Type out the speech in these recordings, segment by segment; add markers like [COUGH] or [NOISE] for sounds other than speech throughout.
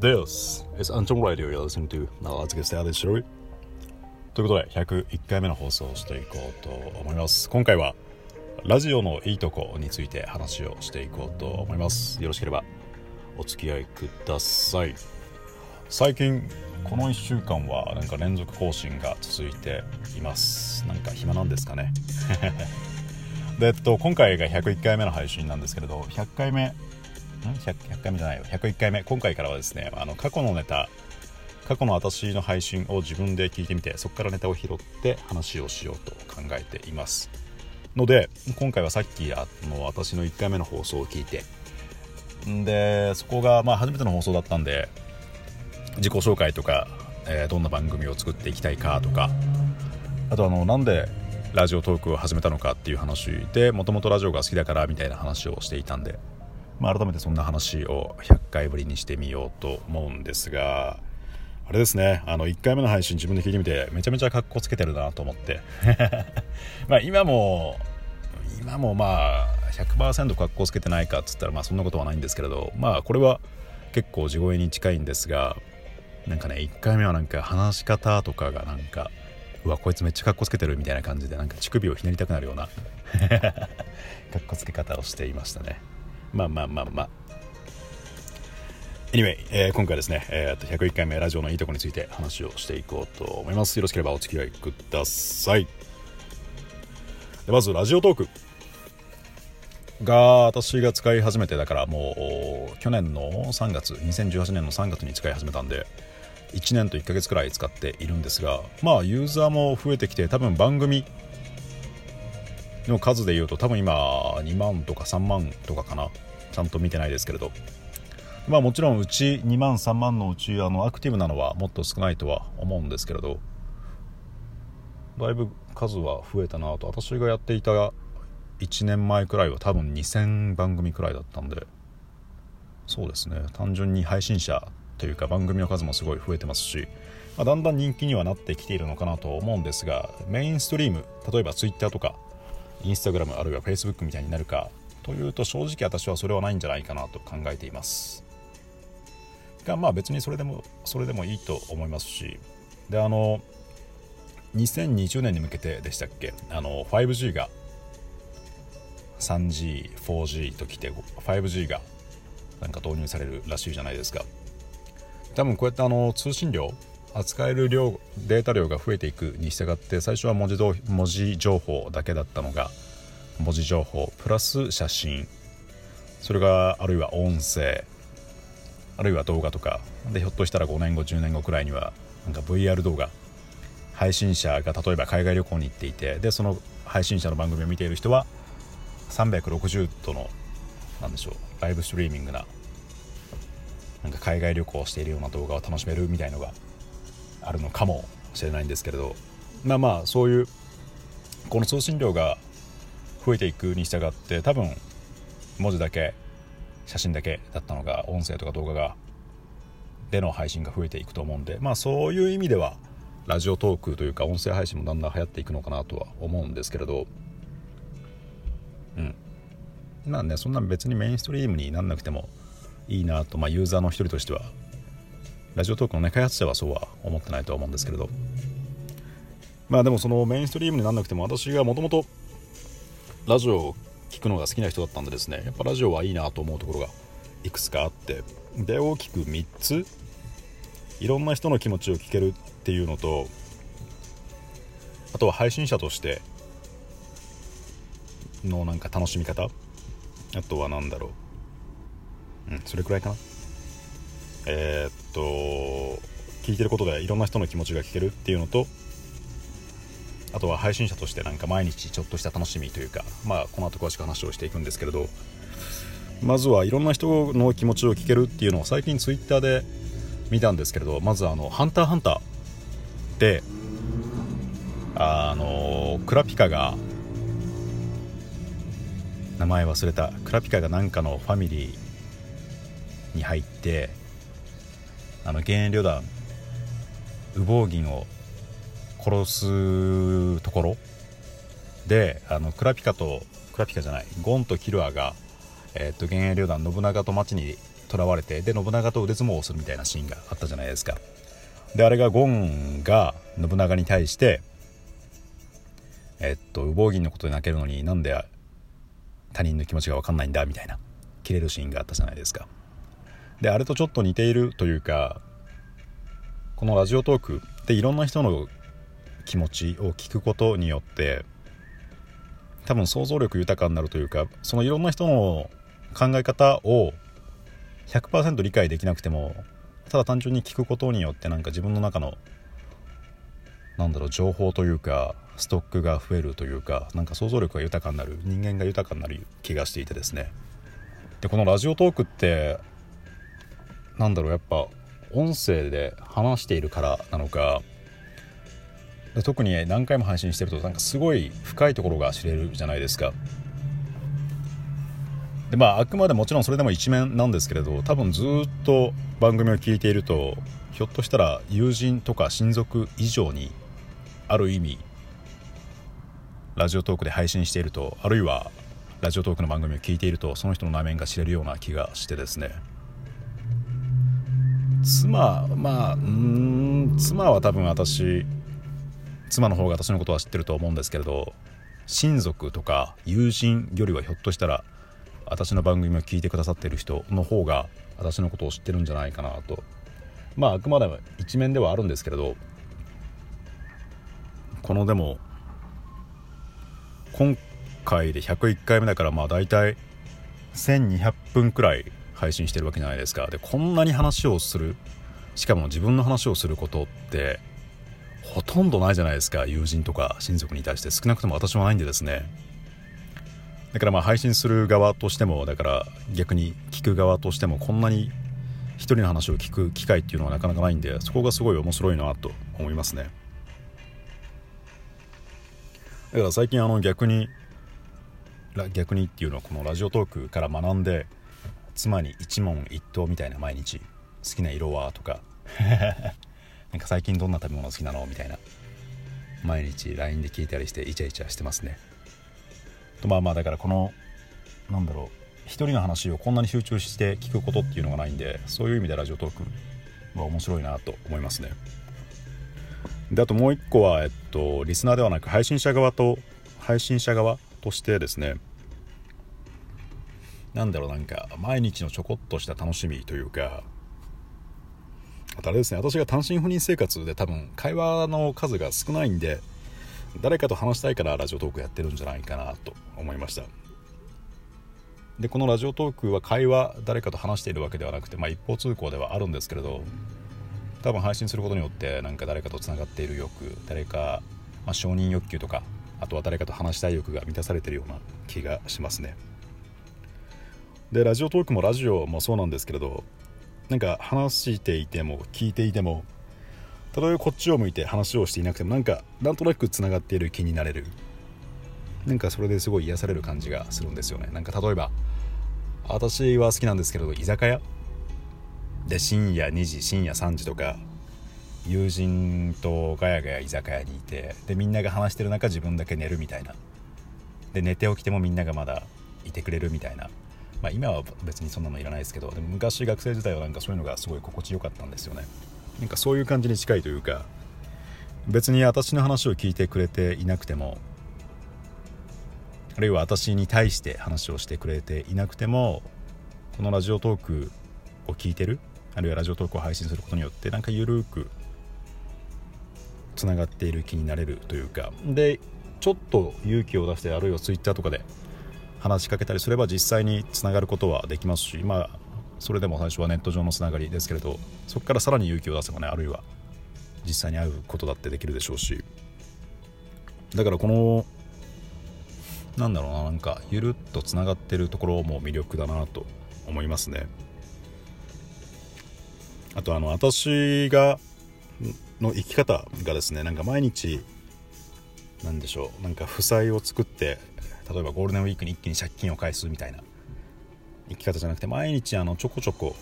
This is Anton Radio you're listening to. Now let's get started, shall we? ということで、101回目の放送をしていこうと思います。今回は、ラジオのいいとこについて話をしていこうと思います。よろしければ、お付き合いください。最近、この1週間はなんか連続更新が続いています。なんか暇なんですかね？[LAUGHS] で、えっと、今回が101回目の配信なんですけれど、100回目 100, 100回目じゃないよ。101回目。今回からはですねあの過去のネタ過去の私の配信を自分で聞いてみてそこからネタを拾って話をしようと考えています。ので今回はさっきあの私の1回目の放送を聞いてでそこがまあ初めての放送だったんで自己紹介とか、えー、どんな番組を作っていきたいかとかあとあのなんでラジオトークを始めたのかっていう話でもともとラジオが好きだからみたいな話をしていたんでまあ、改めてそんな話を100回ぶりにしてみようと思うんですがあれですね。あの1回目の配信自分で聞いてみてめちゃめちゃかっこつけてるなと思って。[LAUGHS] まあ今も今もまあ100%かっこつけてないかっつったらまあそんなことはないんですけれどまあこれは結構地声に近いんですがなんかね1回目はなんか話し方とかがなんかうわこいつめっちゃかっこつけてるみたいな感じでなんか乳首をひねりたくなるような [LAUGHS] かっこつけ方をしていましたね。まあまあまあまあ Anyway、えー、今回ですね、えー、101回目ラジオのいいとこについて話をしていこうと思います。よろしければお付き合いください。でまず、ラジオトークが私が使い始めて、だからもう去年の3月、2018年の3月に使い始めたんで、1年と1ヶ月くらい使っているんですが、まあユーザーも増えてきて、多分番組の数でいうと多分今2万とか3万とかかな。ちゃんと見てないですけれど。まあもちろんうち2万3万のうちあのアクティブなのはもっと少ないとは思うんですけれど。だいぶ数は増えたなと。私がやっていた1年前くらいは多分2000番組くらいだったんで。そうですね。単純に配信者というか番組の数もすごい増えてますし、まあ、だんだん人気にはなってきているのかなと思うんですがメインストリーム例えば Twitter とかインスタグラムあるいはフェイスブックみたいになるかというと正直私はそれはないんじゃないかなと考えています。がまあ別にそれでもそれでもいいと思いますし。であの2020年に向けてでしたっけ？あの 5G が 3G、4G ときて 5G がなんか導入されるらしいじゃないですか。多分こうやってあの通信量扱える量データ量が増えていくに従って最初は文字ど文字情報だけだったのが文字情報プラス写真それがあるいは音声あるいは動画とかでひょっとしたら5年後10年後くらいにはなんか VR 動画配信者が例えば海外旅行に行っていてでその配信者の番組を見ている人は360度のなんでしょうライブストリーミングななんか海外旅行をしているような動画を楽しめるみたいなのがあるのかもしれないんですけれどまあまあそういうこの送信量が増えていくに従って多分文字だけ写真だけだったのが音声とか動画がでの配信が増えていくと思うんでまあそういう意味ではラジオトークというか音声配信もだんだん流行っていくのかなとは思うんですけれどうん。まあねそんな別にメインストリームになんなくてもいいなと、まあ、ユーザーの一人としてはラジオトークの、ね、開発者はそうは思ってないとは思うんですけれど。まあでもそのメインストリームになんなくても私がもともとラジオを聴くのが好きな人だったんでですねやっぱラジオはいいなと思うところがいくつかあってで大きく3ついろんな人の気持ちを聞けるっていうのとあとは配信者としてのなんか楽しみ方あとは何だろう。うんそれくらいかな。えー、っと聞いてることでいろんな人の気持ちが聞けるっていうのとあとは配信者としてなんか毎日ちょっとした楽しみというかまあこの後詳しく話をしていくんですけれどまずはいろんな人の気持ちを聞けるっていうのを最近ツイッターで見たんですけれどまずあの「ハンターハンター」であのクラピカが名前忘れた。クラピカがなんかのファミリーに入ってあの幻影旅団羽毛銀を殺すところであのクラピカとクラピカじゃないゴンとキルアが、えー、っと幻影旅団信長と町に囚われてで信長と腕相撲をするみたいなシーンがあったじゃないですか。であれがゴンが信長に対してえっと羽毛銀のことで泣けるのになんで他人の気持ちが分かんないんだみたいな切れるシーンがあったじゃないですか。であれとちょっと似ているというかこのラジオトークでいろんな人の気持ちを聞くことによって多分想像力豊かになるというかそのいろんな人の考え方を100%理解できなくてもただ単純に聞くことによってなんか自分の中のなんだろう情報というかストックが増えるというかなんか想像力が豊かになる人間が豊かになる気がしていてですね。でこのラジオトークってなんだろうやっぱ音声で話しているからなのか特に何回も配信してるとなんかすごい深いところが知れるじゃないですか。でまああくまでもちろんそれでも一面なんですけれど多分ずっと番組を聞いているとひょっとしたら友人とか親族以上にある意味ラジオトークで配信しているとあるいはラジオトークの番組を聞いているとその人の内面が知れるような気がしてですね。妻まあうん妻は多分私妻の方が私のことは知ってると思うんですけれど親族とか友人よりはひょっとしたら私の番組を聞いてくださってる人の方が私のことを知ってるんじゃないかなと。まああくまでも一面ではあるんですけれどこのでも今回で101回目だからまあ大体1200分くらい配信してるわけじゃないですか。でこんなに話をするしかも自分の話をすることってほとんどないじゃないですか。友人とか親族に対して。少なくとも私はないんでですね。だからまあ配信する側としてもだから逆に聞く側としてもこんなに一人の話を聞く機会っていうのはなかなかないんでそこがすごい面白いなと思いますね。だから最近あの逆に逆にっていうのはこのラジオトークから学んで妻に一問一答みたいな毎日好きな色は？とか。[LAUGHS] なんか最近どんな食べ物好きなの？みたいな。毎日 LINE で聞いたりしてイチャイチャしてますね。とまあまあだからこのなんだろう。一人の話をこんなに集中して聞くことっていうのがないんでそういう意味でラジオトークは面白いなと思いますね。であともう一個は、えっと、リスナーではなく配信者側と配信者側としてですね。なんだろうなんか毎日のちょこっとした楽しみというかあとあれですね私が単身赴任生活で多分会話の数が少ないんで誰かと話したいからラジオトークやってるんじゃないかなと思いました。でこのラジオトークは会話誰かと話しているわけではなくて、まあ、一方通行ではあるんですけれど多分配信することによってなんか誰かとつながっている欲誰か、まあ、承認欲求とかあとは誰かと話したい欲が満たされてるような気がしますね。でラジオトークもラジオもそうなんですけれどなんか話していても聞いていてもたとえこっちを向いて話をしていなくてもなんかなんとなくつながっている気になれる。なんかそれですごい癒される感じがするんですよね。なんか例えば私は好きなんですけれど居酒屋。で深夜2時深夜3時とか友人とガヤガヤ居酒屋にいてでみんなが話してる中自分だけ寝るみたいな。で寝て起きてもみんながまだいてくれるみたいな。まあ、今は別にそんなのいらないですけどでも昔学生時代はなんかそういうのがすごい心地よかったんですよね。なんかそういう感じに近いというか別に私の話を聞いてくれていなくてもあるいは私に対して話をしてくれていなくてもこのラジオトークを聞いてるあるいはラジオトークを配信することによってなんか緩くつながっている気になれるというかでちょっと勇気を出してあるいは Twitter とかで話しかけたりすれば実際につながることはできますしまあそれでも最初はネット上のつながりですけれどそこからさらに勇気を出せばねあるいは実際に会うことだってできるでしょうし。だからこのなんだろうななんかゆるっとつながってるところも魅力だなと思いますね。あとあの私がの生き方がですねなんか毎日なんでしょうなんか負債を作って例えばゴールデンウィークに一気に借金を返すみたいな。生き方じゃなくて毎日あのちょこちょこ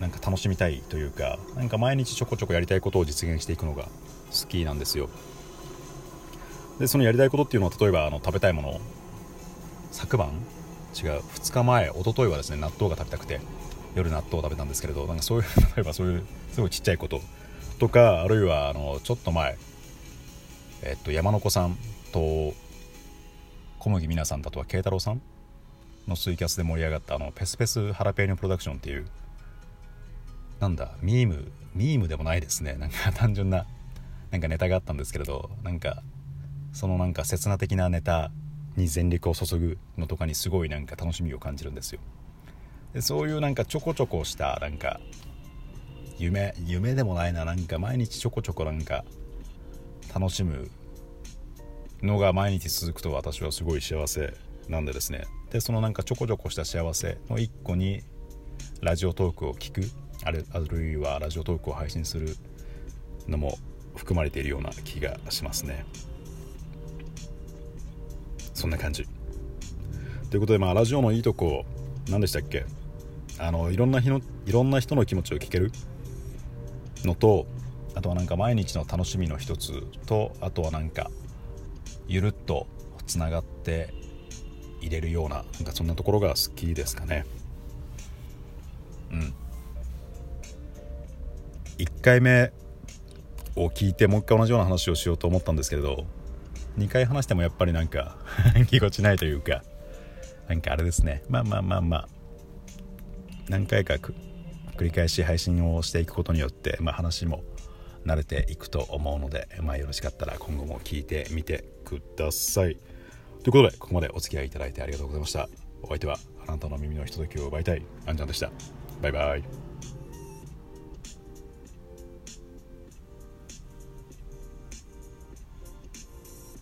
なんか楽しみたいというかなんか毎日ちょこちょこやりたいことを実現していくのが好きなんですよ。でそのやりたいことっていうのは例えばあの食べたいもの昨晩違う2日前一昨日はですね納豆が食べたくて夜納豆を食べたんですけれどなんかそういう [LAUGHS] 例えばそういうすごいちっちゃいこと。とかあるいはあのちょっと前えっと山の子さんと小麦皆さんだとは慶太郎さんのツイキャスで盛り上がったあのペスペスハラペーニョプロダクションっていう。なんだミームミームでもないですね。なんか単純ななんかネタがあったんですけれどなんかそのなんか刹那的なネタに全力を注ぐのとかにすごいなんか楽しみを感じるんですよ。でそういうなんかちょこちょこしたなんか夢夢でもないななんか毎日ちょこちょこなんか楽しむのが毎日続くと私はすごい幸せなんでですね。でそのなんかちょこちょこした幸せの一個にラジオトークを聞くあるいはラジオトークを配信するのも含まれているような気がしますね。そんな感じ。ということでまあラジオのいいとこ何でしたっけ？あのいろんな日のいろんな人の気持ちを聞ける。のとあとはなんか毎日の楽しみの一つとあとはなんかゆるっとつながって入れるようななんかそんなところが好きですかね。うん。1回目を聞いてもう一回同じような話をしようと思ったんですけれど2回話してもやっぱりなんか [LAUGHS] ぎこちないというかなんかあれですね。まあまあまあまあ。何回か繰り返し配信をしていくことによって、まあ、話も慣れていくと思うので、まあ、よろしかったら今後も聞いてみてください。ということでここまでお付き合いいただいてありがとうございました。お相手はあなたの耳のひとときを奪いたいあんちゃんでした。バイバイ。